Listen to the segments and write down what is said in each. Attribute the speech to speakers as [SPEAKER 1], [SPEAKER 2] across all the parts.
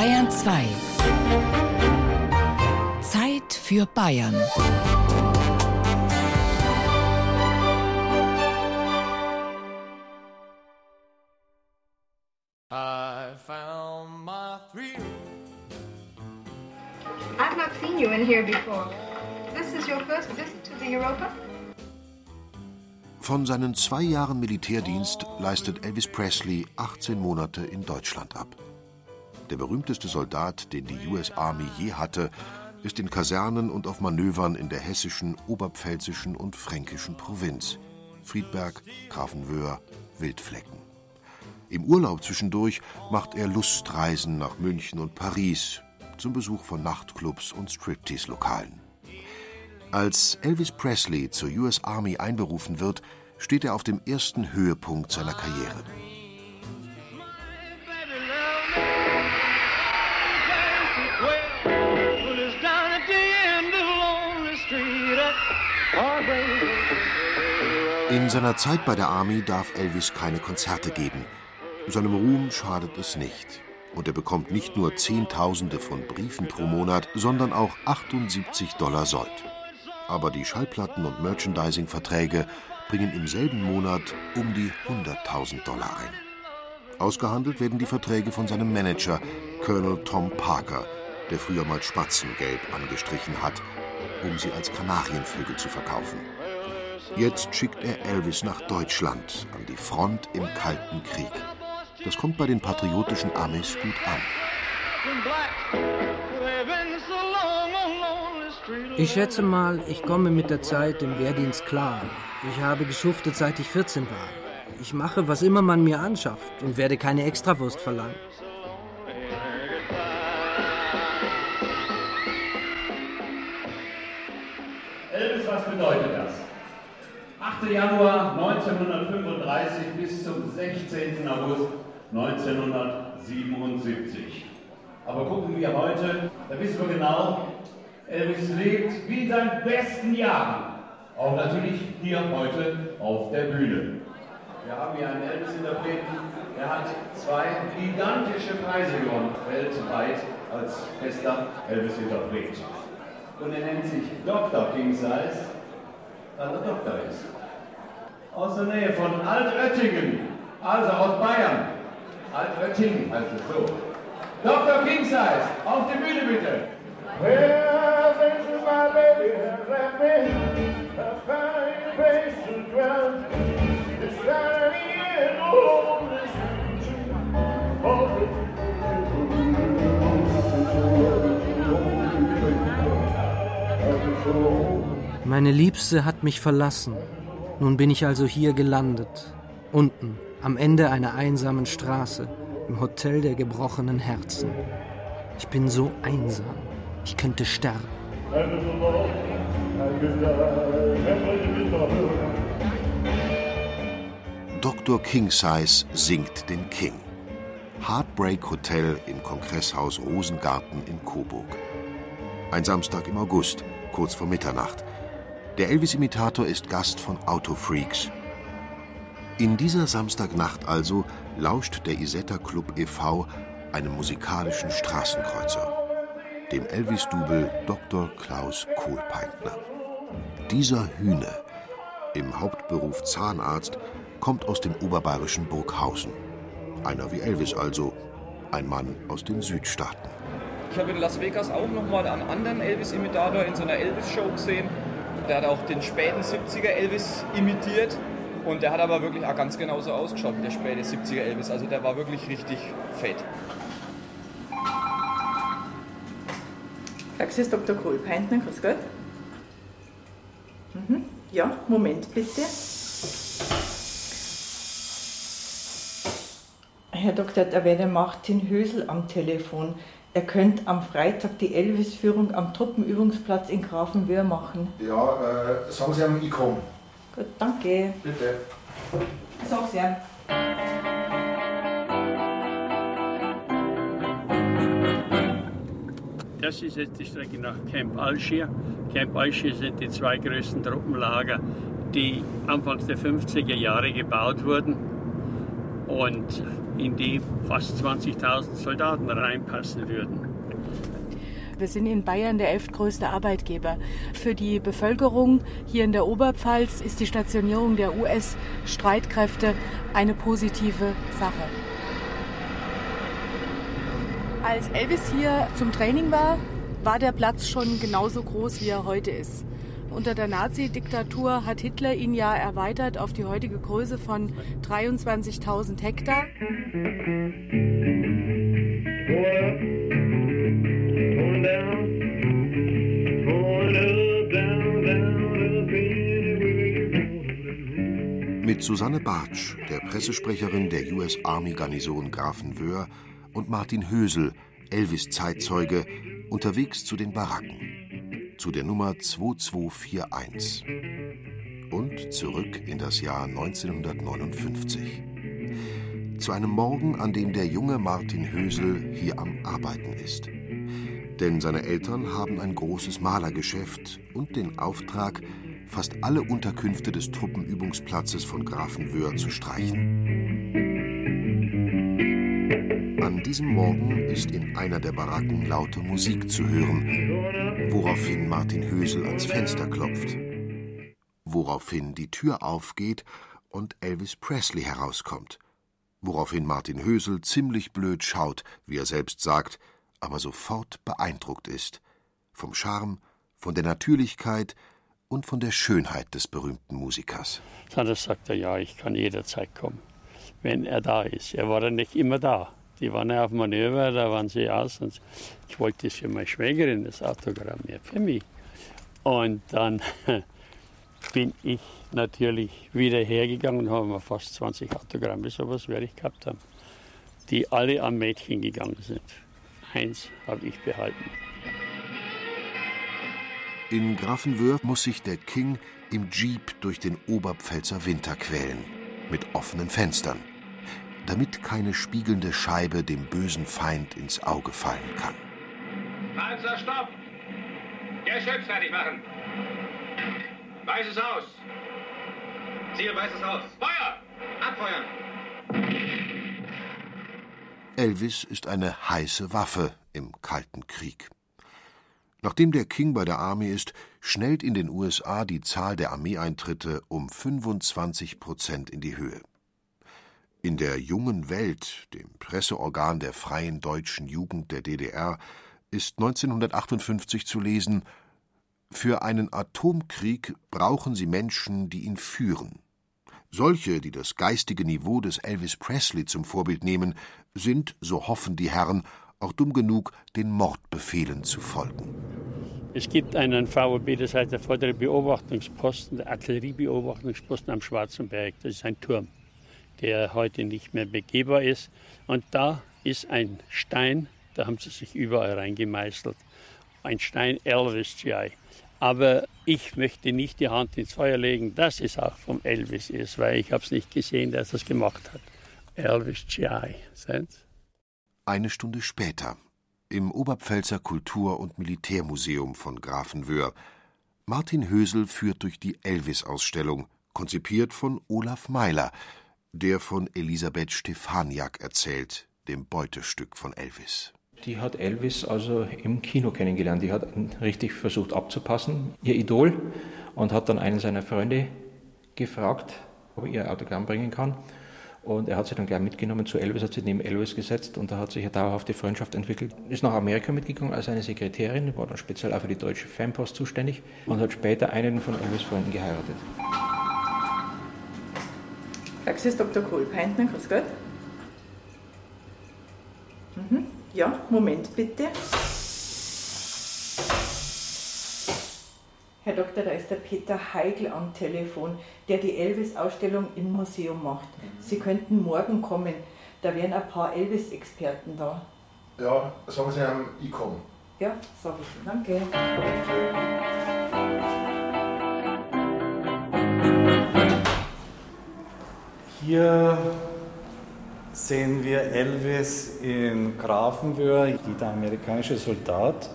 [SPEAKER 1] Bayern 2. Zeit für Bayern.
[SPEAKER 2] I found my three.
[SPEAKER 3] I've not seen you in here before. This is your first visit to the Europa?
[SPEAKER 4] Von seinen zwei Jahren Militärdienst leistet Elvis Presley 18 Monate in Deutschland ab. Der berühmteste Soldat, den die US Army je hatte, ist in Kasernen und auf Manövern in der hessischen, oberpfälzischen und fränkischen Provinz. Friedberg, Grafenwöhr, Wildflecken. Im Urlaub zwischendurch macht er Lustreisen nach München und Paris zum Besuch von Nachtclubs und Striptease-Lokalen. Als Elvis Presley zur US Army einberufen wird, steht er auf dem ersten Höhepunkt seiner Karriere. In seiner Zeit bei der Army darf Elvis keine Konzerte geben. Seinem Ruhm schadet es nicht. Und er bekommt nicht nur Zehntausende von Briefen pro Monat, sondern auch 78 Dollar Sold. Aber die Schallplatten- und Merchandising-Verträge bringen im selben Monat um die 100.000 Dollar ein. Ausgehandelt werden die Verträge von seinem Manager, Colonel Tom Parker, der früher mal Spatzengelb angestrichen hat, um sie als Kanarienvögel zu verkaufen. Jetzt schickt er Elvis nach Deutschland, an die Front im Kalten Krieg. Das kommt bei den patriotischen Amis gut an.
[SPEAKER 5] Ich schätze mal, ich komme mit der Zeit im Wehrdienst klar. Ich habe geschuftet, seit ich 14 war. Ich mache, was immer man mir anschafft und werde keine Extrawurst verlangen.
[SPEAKER 6] Elvis, was bedeutet das? 8. Januar 1935 bis zum 16. August 1977. Aber gucken wir heute, da wissen wir genau, Elvis lebt wie in seinen besten Jahren. Auch natürlich hier heute auf der Bühne. Wir haben hier einen Elvis-Interpreten, der hat zwei gigantische Preise gewonnen, weltweit als bester Elvis-Interpret. Und er nennt sich Dr. King Size, weil er Doktor ist. Aus der Nähe von Altöttingen, also aus Bayern. Altöttingen heißt es so. Dr. King Size, auf die Bühne bitte.
[SPEAKER 7] Well, this is my baby has left me a fine place to dwell. It's shiny and lonely street of
[SPEAKER 5] Meine Liebste hat mich verlassen. Nun bin ich also hier gelandet. Unten, am Ende einer einsamen Straße, im Hotel der gebrochenen Herzen. Ich bin so einsam. Ich könnte sterben.
[SPEAKER 4] Dr. King Size singt den King. Heartbreak Hotel im Kongresshaus Rosengarten in Coburg. Ein Samstag im August, kurz vor Mitternacht. Der Elvis-Imitator ist Gast von Autofreaks. In dieser Samstagnacht also lauscht der Isetta Club e.V. einem musikalischen Straßenkreuzer, dem Elvis-Double Dr. Klaus Kohlpeintner. Dieser Hühne, im Hauptberuf Zahnarzt, kommt aus dem oberbayerischen Burghausen. Einer wie Elvis also, ein Mann aus den Südstaaten.
[SPEAKER 8] Ich habe in Las Vegas auch nochmal einen anderen Elvis-Imitator in so einer Elvis-Show gesehen. Der hat auch den späten 70er Elvis imitiert. Und der hat aber wirklich auch ganz genauso ausgeschaut wie der späte 70er Elvis. Also der war wirklich richtig fett.
[SPEAKER 9] Praxis Dr. Kohlpeintner, grüß Gott. Mhm. Ja, Moment bitte. Herr Dr. da wäre Martin Hösel am Telefon. Er könnte am Freitag die Elvis-Führung am Truppenübungsplatz in Grafenwöhr machen.
[SPEAKER 10] Ja, äh, sagen Sie ihm, ich komme.
[SPEAKER 9] Gut, danke.
[SPEAKER 10] Bitte.
[SPEAKER 9] Sag's ihm.
[SPEAKER 11] Das ist jetzt die Strecke nach Camp Algier. Camp Algier sind die zwei größten Truppenlager, die Anfangs der 50er Jahre gebaut wurden. Und in die fast 20.000 Soldaten reinpassen würden.
[SPEAKER 12] Wir sind in Bayern der elftgrößte Arbeitgeber. Für die Bevölkerung hier in der Oberpfalz ist die Stationierung der US-Streitkräfte eine positive Sache. Als Elvis hier zum Training war, war der Platz schon genauso groß, wie er heute ist. Unter der Nazi-Diktatur hat Hitler ihn ja erweitert auf die heutige Größe von 23.000 Hektar.
[SPEAKER 4] Mit Susanne Bartsch, der Pressesprecherin der US Army Garnison Grafenwöhr, und Martin Hösel, Elvis-Zeitzeuge, unterwegs zu den Baracken. Zu der Nummer 2241. Und zurück in das Jahr 1959. Zu einem Morgen, an dem der junge Martin Hösel hier am Arbeiten ist. Denn seine Eltern haben ein großes Malergeschäft und den Auftrag, fast alle Unterkünfte des Truppenübungsplatzes von Grafenwöhr zu streichen. Diesem Morgen ist in einer der Baracken laute Musik zu hören, woraufhin Martin Hösel ans Fenster klopft. Woraufhin die Tür aufgeht und Elvis Presley herauskommt. Woraufhin Martin Hösel ziemlich blöd schaut, wie er selbst sagt, aber sofort beeindruckt ist. Vom Charme, von der Natürlichkeit und von der Schönheit des berühmten Musikers.
[SPEAKER 11] Dann sagt er, ja, ich kann jederzeit kommen, wenn er da ist. Er war dann nicht immer da. Die waren ja auf Manöver, da waren sie aus. Und ich wollte das für meine Schwägerin, das Autogramm, ja, für mich. Und dann bin ich natürlich wieder hergegangen und habe mir fast 20 Autogramme, sowas werde ich gehabt haben, die alle am Mädchen gegangen sind. Eins habe ich behalten.
[SPEAKER 4] In Grafenwöhr muss sich der King im Jeep durch den Oberpfälzer Winter quälen, mit offenen Fenstern, damit keine spiegelnde Scheibe dem bösen Feind ins Auge fallen kann.
[SPEAKER 13] Panzer, stopp! Geschütz fertig machen! Weißes Haus! Ziel weißes Haus! Feuer! Abfeuern!
[SPEAKER 4] Elvis ist eine heiße Waffe im Kalten Krieg. Nachdem der King bei der Army ist, schnellt in den USA die Zahl der Armeeeintritte um 25 Prozent in die Höhe. In der Jungen Welt, dem Presseorgan der Freien Deutschen Jugend der DDR, ist 1958 zu lesen Für einen Atomkrieg brauchen Sie Menschen, die ihn führen. Solche, die das geistige Niveau des Elvis Presley zum Vorbild nehmen, sind, so hoffen die Herren, auch dumm genug, den Mordbefehlen zu folgen.
[SPEAKER 11] Es gibt einen VOB, das heißt der vordere Beobachtungsposten, der Artilleriebeobachtungsposten am Schwarzenberg. Das ist ein Turm, der heute nicht mehr begehbar ist. Und da ist ein Stein, da haben sie sich überall reingemeißelt. Ein Stein Elvis GI. Aber ich möchte nicht die Hand ins Feuer legen, dass es auch vom Elvis ist, weil ich habe es nicht gesehen, dass er es gemacht hat. Elvis GI. Sense?
[SPEAKER 4] Eine Stunde später im Oberpfälzer Kultur- und Militärmuseum von Grafenwöhr. Martin Hösel führt durch die Elvis-Ausstellung, konzipiert von Olaf Meiler, der von Elisabeth Stefaniak erzählt, dem Beutestück von Elvis.
[SPEAKER 14] Die hat Elvis also im Kino kennengelernt. Die hat richtig versucht abzupassen, ihr Idol, und hat dann einen seiner Freunde gefragt, ob er ihr Autogramm bringen kann. Und er hat sie dann gleich mitgenommen zu Elvis, hat sie neben Elvis gesetzt und da hat sich eine dauerhafte Freundschaft entwickelt. Ist nach Amerika mitgegangen als eine Sekretärin, war dann speziell auch für die deutsche Fanpost zuständig und hat später einen von Elvis Freunden geheiratet.
[SPEAKER 9] Praxis Dr. Kohlpeintner, grüß Gott. Mhm. Ja, Moment bitte. Herr Doktor, da ist der Peter Heigl am Telefon, der die Elvis-Ausstellung im Museum macht. Sie könnten morgen kommen. Da wären ein paar Elvis-Experten da.
[SPEAKER 10] Ja, sagen Sie ihm, ich komme.
[SPEAKER 9] Ja, sag ich. Danke.
[SPEAKER 15] Hier sehen wir Elvis in Grafenwöhr. Der amerikanische Soldat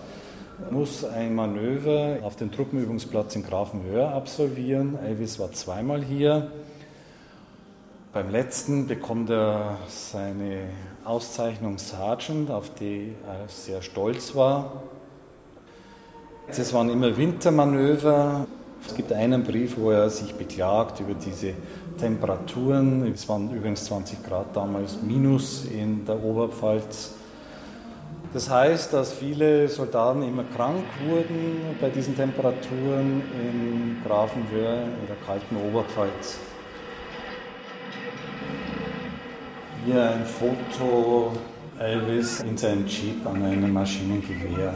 [SPEAKER 15] muss ein Manöver auf dem Truppenübungsplatz in Grafenwöhr absolvieren. Elvis war zweimal hier. Beim letzten bekommt er seine Auszeichnung Sergeant, auf die er sehr stolz war. Es waren immer Wintermanöver. Es gibt einen Brief, wo er sich beklagt über diese Temperaturen. Es waren übrigens 20 Grad damals minus in der Oberpfalz. Das heißt, dass viele Soldaten immer krank wurden bei diesen Temperaturen in Grafenwöhr in der kalten Oberpfalz. Hier ein Foto Elvis in seinem Jeep an einem Maschinengewehr.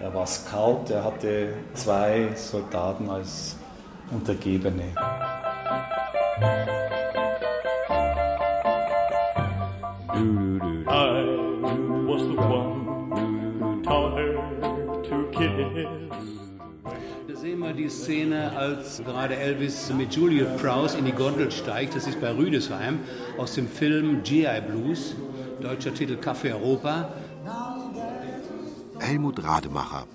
[SPEAKER 15] Er war Scout, er hatte zwei Soldaten als Untergebene.
[SPEAKER 16] Die Szene, als gerade Elvis mit Juliet Prowse in die Gondel steigt. Das ist bei Rüdesheim aus dem Film GI Blues, deutscher Titel Café Europa.
[SPEAKER 4] Helmut Rademacher,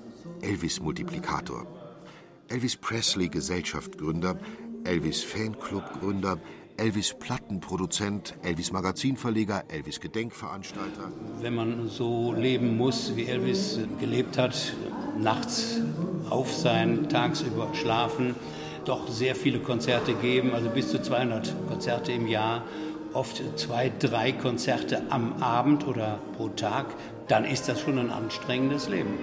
[SPEAKER 4] Elvis-Multiplikator. Elvis Presley Gesellschaftgründer, Elvis Fanclub-Gründer, Elvis Plattenproduzent, Elvis Magazinverleger, Elvis Gedenkveranstalter.
[SPEAKER 16] Wenn man so leben muss, wie Elvis gelebt hat, nachts auf sein, tagsüber schlafen, doch sehr viele Konzerte geben, also bis zu 200 Konzerte im Jahr, oft zwei, drei Konzerte am Abend oder pro Tag, dann ist das schon ein anstrengendes Leben.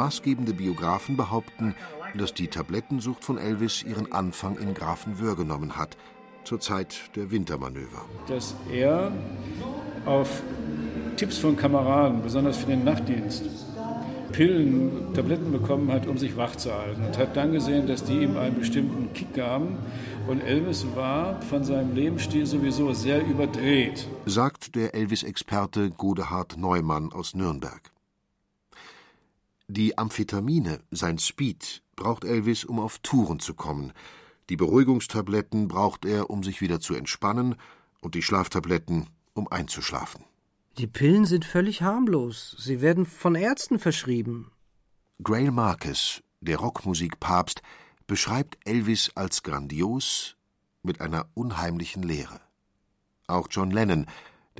[SPEAKER 4] Maßgebende Biografen behaupten, dass die Tablettensucht von Elvis ihren Anfang in Grafenwöhr genommen hat, zur Zeit der Wintermanöver.
[SPEAKER 17] Dass er auf Tipps von Kameraden, besonders für den Nachtdienst, Pillen, Tabletten bekommen hat, um sich wach zu halten. Und hat dann gesehen, dass die ihm einen bestimmten Kick gaben. Und Elvis war von seinem Lebensstil sowieso sehr überdreht.
[SPEAKER 4] Sagt der Elvis-Experte Godehard Neumann aus Nürnberg. Die Amphetamine, sein Speed, braucht Elvis, um auf Touren zu kommen. Die Beruhigungstabletten braucht er, um sich wieder zu entspannen, und die Schlaftabletten, um einzuschlafen.
[SPEAKER 5] Die Pillen sind völlig harmlos. Sie werden von Ärzten verschrieben.
[SPEAKER 4] Grail Marcus, der Rockmusikpapst, beschreibt Elvis als grandios mit einer unheimlichen Leere. Auch John Lennon,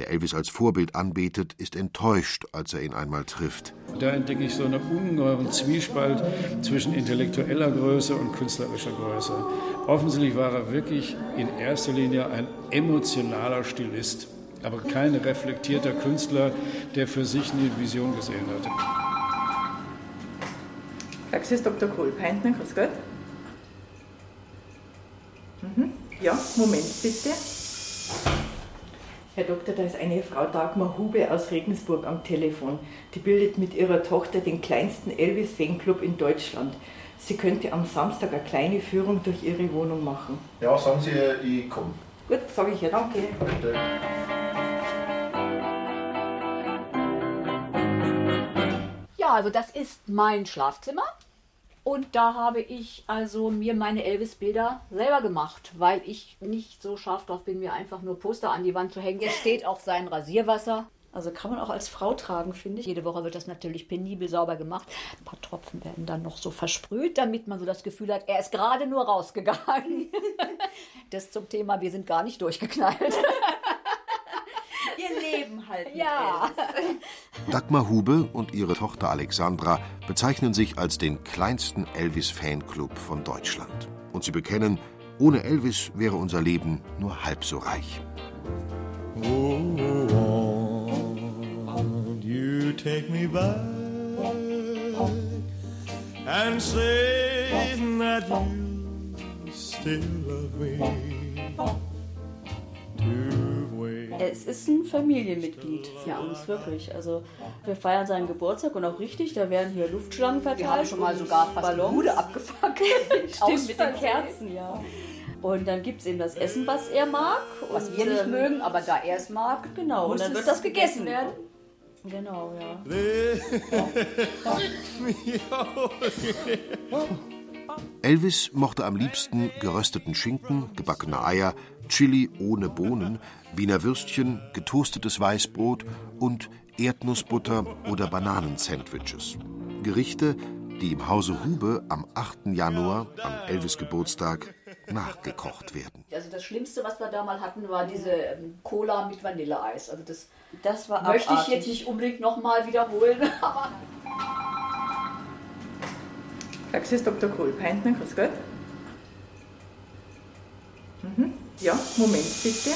[SPEAKER 4] der Elvis als Vorbild anbetet, ist enttäuscht, als er ihn einmal trifft.
[SPEAKER 17] Da entdecke ich so einen ungeheuren Zwiespalt zwischen intellektueller Größe und künstlerischer Größe. Offensichtlich war er wirklich in erster Linie ein emotionaler Stilist, aber kein reflektierter Künstler, der für sich eine Vision gesehen hat.
[SPEAKER 9] Praxis Dr. Kohlpeintner, grüß Gott. Mhm. Ja, Moment bitte. Herr Doktor, da ist eine Frau Dagmar Hube aus Regensburg am Telefon. Die bildet mit ihrer Tochter den kleinsten Elvis-Fanclub in Deutschland. Sie könnte am Samstag eine kleine Führung durch ihre Wohnung machen.
[SPEAKER 10] Ja, sagen Sie, ich komme.
[SPEAKER 9] Gut, sage ich ja, danke.
[SPEAKER 10] Bitte.
[SPEAKER 18] Ja, also das ist mein Schlafzimmer. Und da habe ich also mir meine Elvis-Bilder selber gemacht, weil ich nicht so scharf drauf bin, mir einfach nur Poster an die Wand zu hängen. Hier steht auch sein Rasierwasser. Also kann man auch als Frau tragen, finde ich. Jede Woche wird das natürlich penibel sauber gemacht. Ein paar Tropfen werden dann noch so versprüht, damit man so das Gefühl hat, er ist gerade nur rausgegangen. Das zum Thema, wir sind gar nicht durchgeknallt.
[SPEAKER 9] Halt mit
[SPEAKER 18] Ja.
[SPEAKER 4] Dagmar Hube und ihre Tochter Alexandra bezeichnen sich als den kleinsten Elvis-Fanclub von Deutschland. Und sie bekennen, ohne Elvis wäre unser Leben nur halb so reich.
[SPEAKER 19] Oh, won't you take me back and say that you still love me?
[SPEAKER 20] Es ist ein Familienmitglied für uns, wirklich. Also wir feiern seinen Geburtstag und auch richtig, da werden hier Luftschlangen verteilt.
[SPEAKER 18] Wir haben schon mal sogar fast die
[SPEAKER 20] Ballons.
[SPEAKER 18] Bude abgefackelt.
[SPEAKER 20] Stimmt,
[SPEAKER 18] Aus
[SPEAKER 20] mit den. Kerzen, ja. Und dann gibt es eben das Essen, was er mag.
[SPEAKER 18] Was
[SPEAKER 20] und,
[SPEAKER 18] wir nicht
[SPEAKER 20] ähm,
[SPEAKER 18] mögen, aber da er es mag,
[SPEAKER 20] Genau,
[SPEAKER 18] muss
[SPEAKER 20] und dann
[SPEAKER 18] es
[SPEAKER 20] wird das
[SPEAKER 18] gegessen
[SPEAKER 20] gegessen werden. Genau, ja.
[SPEAKER 4] Elvis mochte am liebsten gerösteten Schinken, gebackene Eier, Chili ohne Bohnen, Wiener Würstchen, getoastetes Weißbrot und Erdnussbutter oder Bananensandwiches. Gerichte, die im Hause Hube am 8. Januar, am Elvis Geburtstag, nachgekocht werden.
[SPEAKER 18] Also das Schlimmste, was wir da mal hatten, war diese ähm, Cola mit Vanilleeis. Also das,
[SPEAKER 20] das war
[SPEAKER 18] möchte ich
[SPEAKER 20] abartig.
[SPEAKER 18] jetzt nicht unbedingt nochmal wiederholen. Aber
[SPEAKER 9] Praxis Dr. Kohlpeintner, grüß Gott. Mhm. Ja, Moment bitte.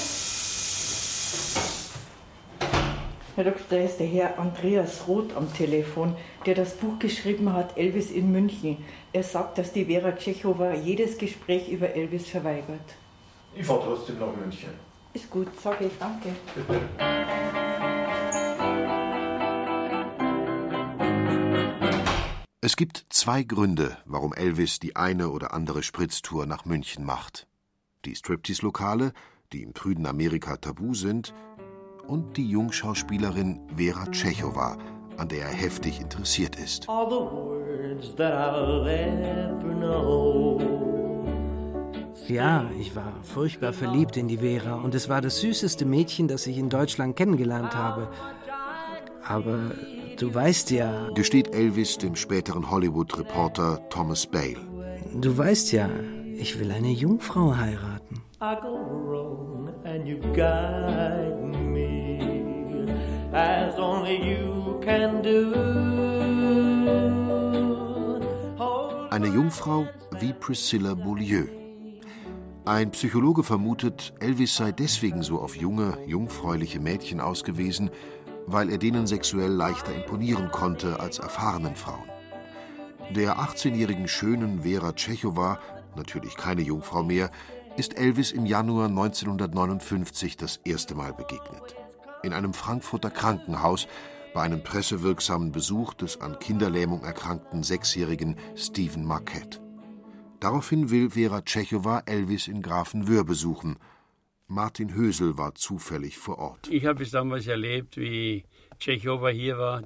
[SPEAKER 9] Herr Doktor, da ist der Herr Andreas Roth am Telefon, der das Buch geschrieben hat, Elvis in München. Er sagt, dass die Vera Tschechowa jedes Gespräch über Elvis verweigert.
[SPEAKER 10] Ich fahre trotzdem nach München.
[SPEAKER 9] Ist gut, sage ich, danke.
[SPEAKER 10] Bitte.
[SPEAKER 4] Es gibt zwei Gründe, warum Elvis die eine oder andere Spritztour nach München macht. Die Striptease-Lokale, die im prüden Amerika tabu sind, und die Jungschauspielerin Vera Tschechowa, an der er heftig interessiert ist.
[SPEAKER 19] All the words that I'll ever know.
[SPEAKER 5] Ja, ich war furchtbar verliebt in die Vera und es war das süßeste Mädchen, das ich in Deutschland kennengelernt habe. Aber du weißt ja,
[SPEAKER 4] Gesteht Elvis dem späteren Hollywood-Reporter Thomas Bale.
[SPEAKER 5] du weißt ja, ich will eine Jungfrau heiraten.
[SPEAKER 19] I go wrong and you guide me as only you can do.
[SPEAKER 4] Eine Jungfrau wie Priscilla Beaulieu. Ein Psychologe vermutet, Elvis sei deswegen so auf junge, jungfräuliche Mädchen ausgewiesen, weil er denen sexuell leichter imponieren konnte als erfahrenen Frauen. Der 18-jährigen schönen Vera Tschechowa, natürlich keine Jungfrau mehr, ist Elvis im Januar 1959 das erste Mal begegnet. In einem Frankfurter Krankenhaus bei einem pressewirksamen Besuch des an Kinderlähmung erkrankten sechsjährigen Stephen Marquette. Daraufhin will Vera Tschechowa Elvis in Grafenwöhr besuchen. Martin Hösel war zufällig vor Ort.
[SPEAKER 11] Ich habe es damals erlebt, wie Tschechowa hier war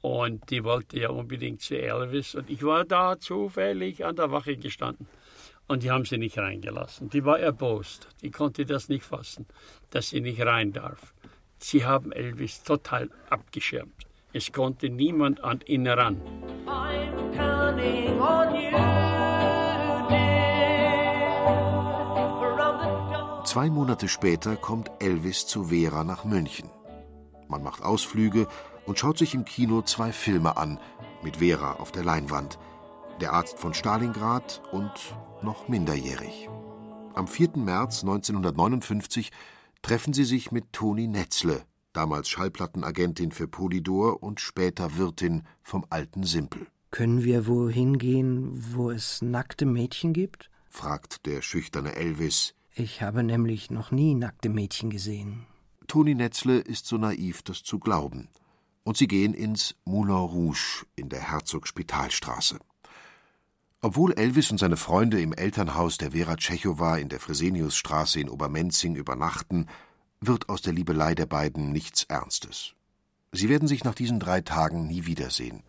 [SPEAKER 11] und die wollte ja unbedingt zu Elvis und ich war da zufällig an der Wache gestanden und die haben sie nicht reingelassen. Die war erbost, die konnte das nicht fassen, dass sie nicht rein darf. Sie haben Elvis total abgeschirmt. Es konnte niemand an ihn ran.
[SPEAKER 19] I'm counting on you, dear. From the dawn
[SPEAKER 4] Zwei Monate später kommt Elvis zu Vera nach München. Man macht Ausflüge und schaut sich im Kino zwei Filme an, mit Vera auf der Leinwand. Der Arzt von Stalingrad und noch minderjährig. Am 4. März 1959 treffen sie sich mit Toni Netzle, damals Schallplattenagentin für Polydor und später Wirtin vom Alten Simpel.
[SPEAKER 5] Können wir wohin gehen, wo es nackte Mädchen gibt?
[SPEAKER 4] fragt der schüchterne Elvis.
[SPEAKER 5] Ich habe nämlich noch nie nackte Mädchen gesehen.
[SPEAKER 4] Toni Netzle ist so naiv, das zu glauben. Und sie gehen ins Moulin Rouge in der Herzog-Spitalstraße. Obwohl Elvis und seine Freunde im Elternhaus der Vera Tschechowa in der Freseniusstraße in Obermenzing übernachten, wird aus der Liebelei der beiden nichts Ernstes. Sie werden sich nach diesen drei Tagen nie wiedersehen.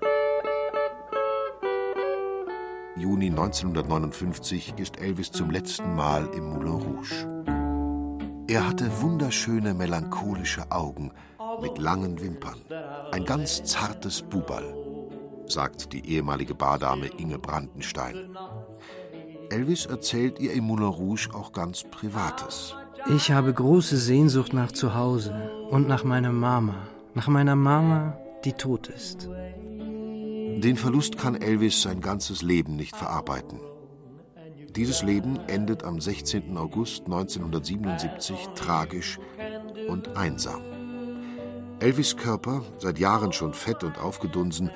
[SPEAKER 4] Juni 1959 ist Elvis zum letzten Mal im Moulin Rouge. Er hatte wunderschöne melancholische Augen mit langen Wimpern, ein ganz zartes Buberl, sagt die ehemalige Bardame Inge Brandenstein. Elvis erzählt ihr im Moulin Rouge auch ganz Privates.
[SPEAKER 5] Ich habe große Sehnsucht nach Zuhause und nach meiner Mama. Nach meiner Mama, die tot ist.
[SPEAKER 4] Den Verlust kann Elvis sein ganzes Leben nicht verarbeiten. Dieses Leben endet am 16. August 1977 tragisch und einsam. Elvis Körper, seit Jahren schon fett und aufgedunsen,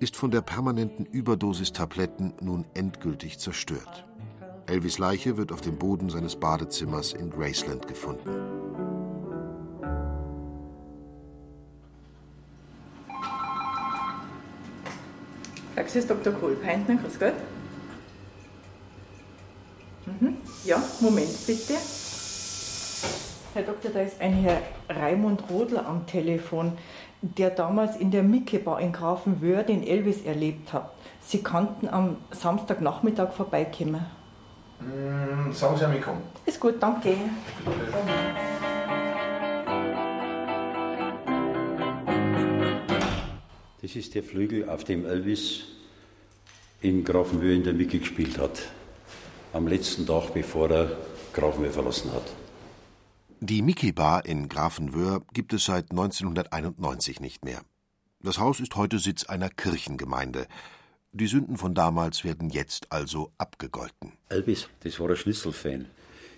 [SPEAKER 4] ist von der permanenten Überdosis Tabletten nun endgültig zerstört. Elvis Leiche wird auf dem Boden seines Badezimmers in Graceland gefunden.
[SPEAKER 9] Praxis Dr. Kohlpeintner, grüß Gott. Mhm. Ja, Moment bitte. Herr Doktor, da ist ein Herr Raimund Rodler am Telefon, der damals in der Micke-Bar in Grafenwöhr den Elvis erlebt hat. Sie kannten am Samstagnachmittag vorbeikommen.
[SPEAKER 10] Mm, sagen Sie einmal, komm.
[SPEAKER 9] Ist gut, danke.
[SPEAKER 21] Das ist der Flügel, auf dem Elvis in Grafenwöhr in der Mickey gespielt hat. Am letzten Tag, bevor er Grafenwöhr verlassen hat.
[SPEAKER 4] Die Mickey Bar in Grafenwöhr gibt es seit 1991 nicht mehr. Das Haus ist heute Sitz einer Kirchengemeinde. Die Sünden von damals werden jetzt also abgegolten.
[SPEAKER 21] Elvis, das war ein Schnitzelfan.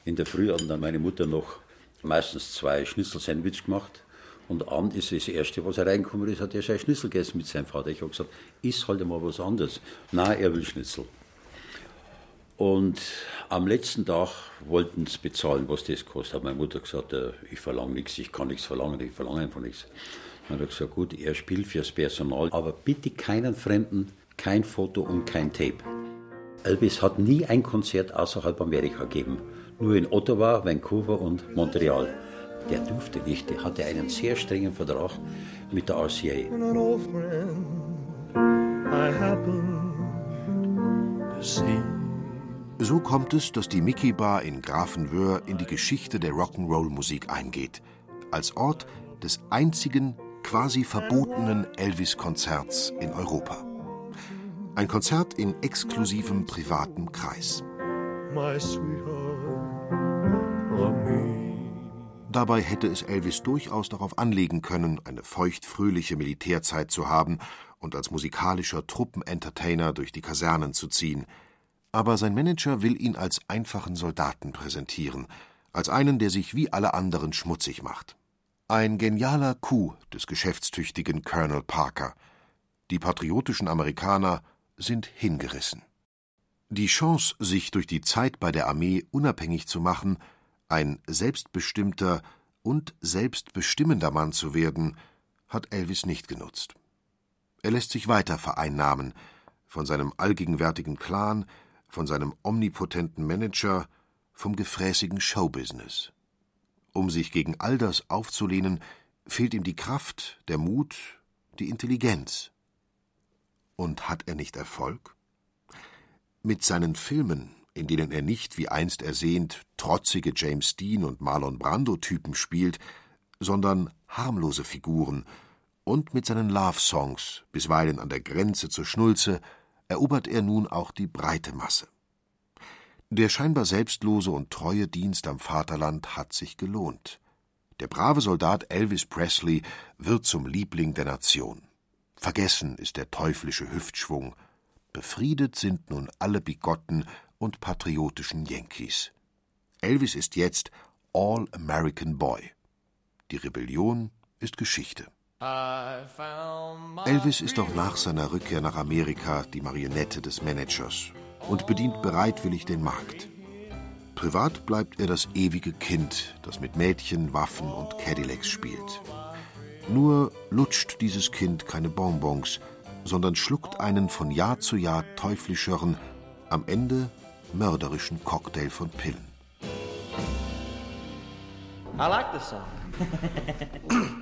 [SPEAKER 21] In der Früh hat dann meine Mutter noch meistens zwei Schnitzel-Sandwich gemacht. Und Abend ist das Erste, was er reingekommen ist, hat er sein Schnitzel gegessen mit seinem Vater. Ich habe gesagt, iss halt mal was anderes. Nein, er will Schnitzel. Und am letzten Tag wollten sie bezahlen, was das kostet. Hat meine Mutter gesagt, äh, ich verlange nichts, ich kann nichts verlangen, ich verlange einfach nichts. Dann hat er gesagt, gut, er spielt fürs Personal, aber bitte keinen Fremden, kein Foto und kein Tape. Elvis hat nie ein Konzert außerhalb Amerika gegeben. Nur in Ottawa, Vancouver und Montreal. Der durfte nicht, der hatte einen sehr strengen Vertrag mit der RCA.
[SPEAKER 19] I happen to see.
[SPEAKER 4] So kommt es, dass die Mickey Bar in Grafenwöhr in die Geschichte der Rock'n'Roll-Musik eingeht. Als Ort des einzigen, quasi verbotenen Elvis-Konzerts in Europa. Ein Konzert in exklusivem privatem Kreis. Dabei hätte es Elvis durchaus darauf anlegen können, eine feuchtfröhliche Militärzeit zu haben und als musikalischer Truppenentertainer durch die Kasernen zu ziehen. Aber sein Manager will ihn als einfachen Soldaten präsentieren, als einen, der sich wie alle anderen schmutzig macht. Ein genialer Coup des geschäftstüchtigen Colonel Parker. Die patriotischen Amerikaner sind hingerissen. Die Chance, sich durch die Zeit bei der Armee unabhängig zu machen, ein selbstbestimmter und selbstbestimmender Mann zu werden, hat Elvis nicht genutzt. Er lässt sich weiter vereinnahmen von seinem allgegenwärtigen Clan, von seinem omnipotenten Manager, vom gefräßigen Showbusiness. Um sich gegen all das aufzulehnen, fehlt ihm die Kraft, der Mut, die Intelligenz. Und hat er nicht Erfolg? Mit seinen Filmen, in denen er nicht wie einst ersehnt trotzige James Dean und Marlon Brando-Typen spielt, sondern harmlose Figuren, und mit seinen Love-Songs, bisweilen an der Grenze zur Schnulze, erobert er nun auch die breite Masse. Der scheinbar selbstlose und treue Dienst am Vaterland hat sich gelohnt. Der brave Soldat Elvis Presley wird zum Liebling der Nation. Vergessen ist der teuflische Hüftschwung. Befriedet sind nun alle bigotten und patriotischen Yankees. Elvis ist jetzt All-American Boy. Die Rebellion ist Geschichte.
[SPEAKER 2] I found my
[SPEAKER 4] Elvis ist auch nach seiner Rückkehr nach Amerika die Marionette des Managers und bedient bereitwillig den Markt. Privat bleibt er das ewige Kind, das mit Mädchen, Waffen und Cadillacs spielt. Nur lutscht dieses Kind keine Bonbons, sondern schluckt einen von Jahr zu Jahr teuflischeren, am Ende mörderischen Cocktail von Pillen.
[SPEAKER 22] I like this song.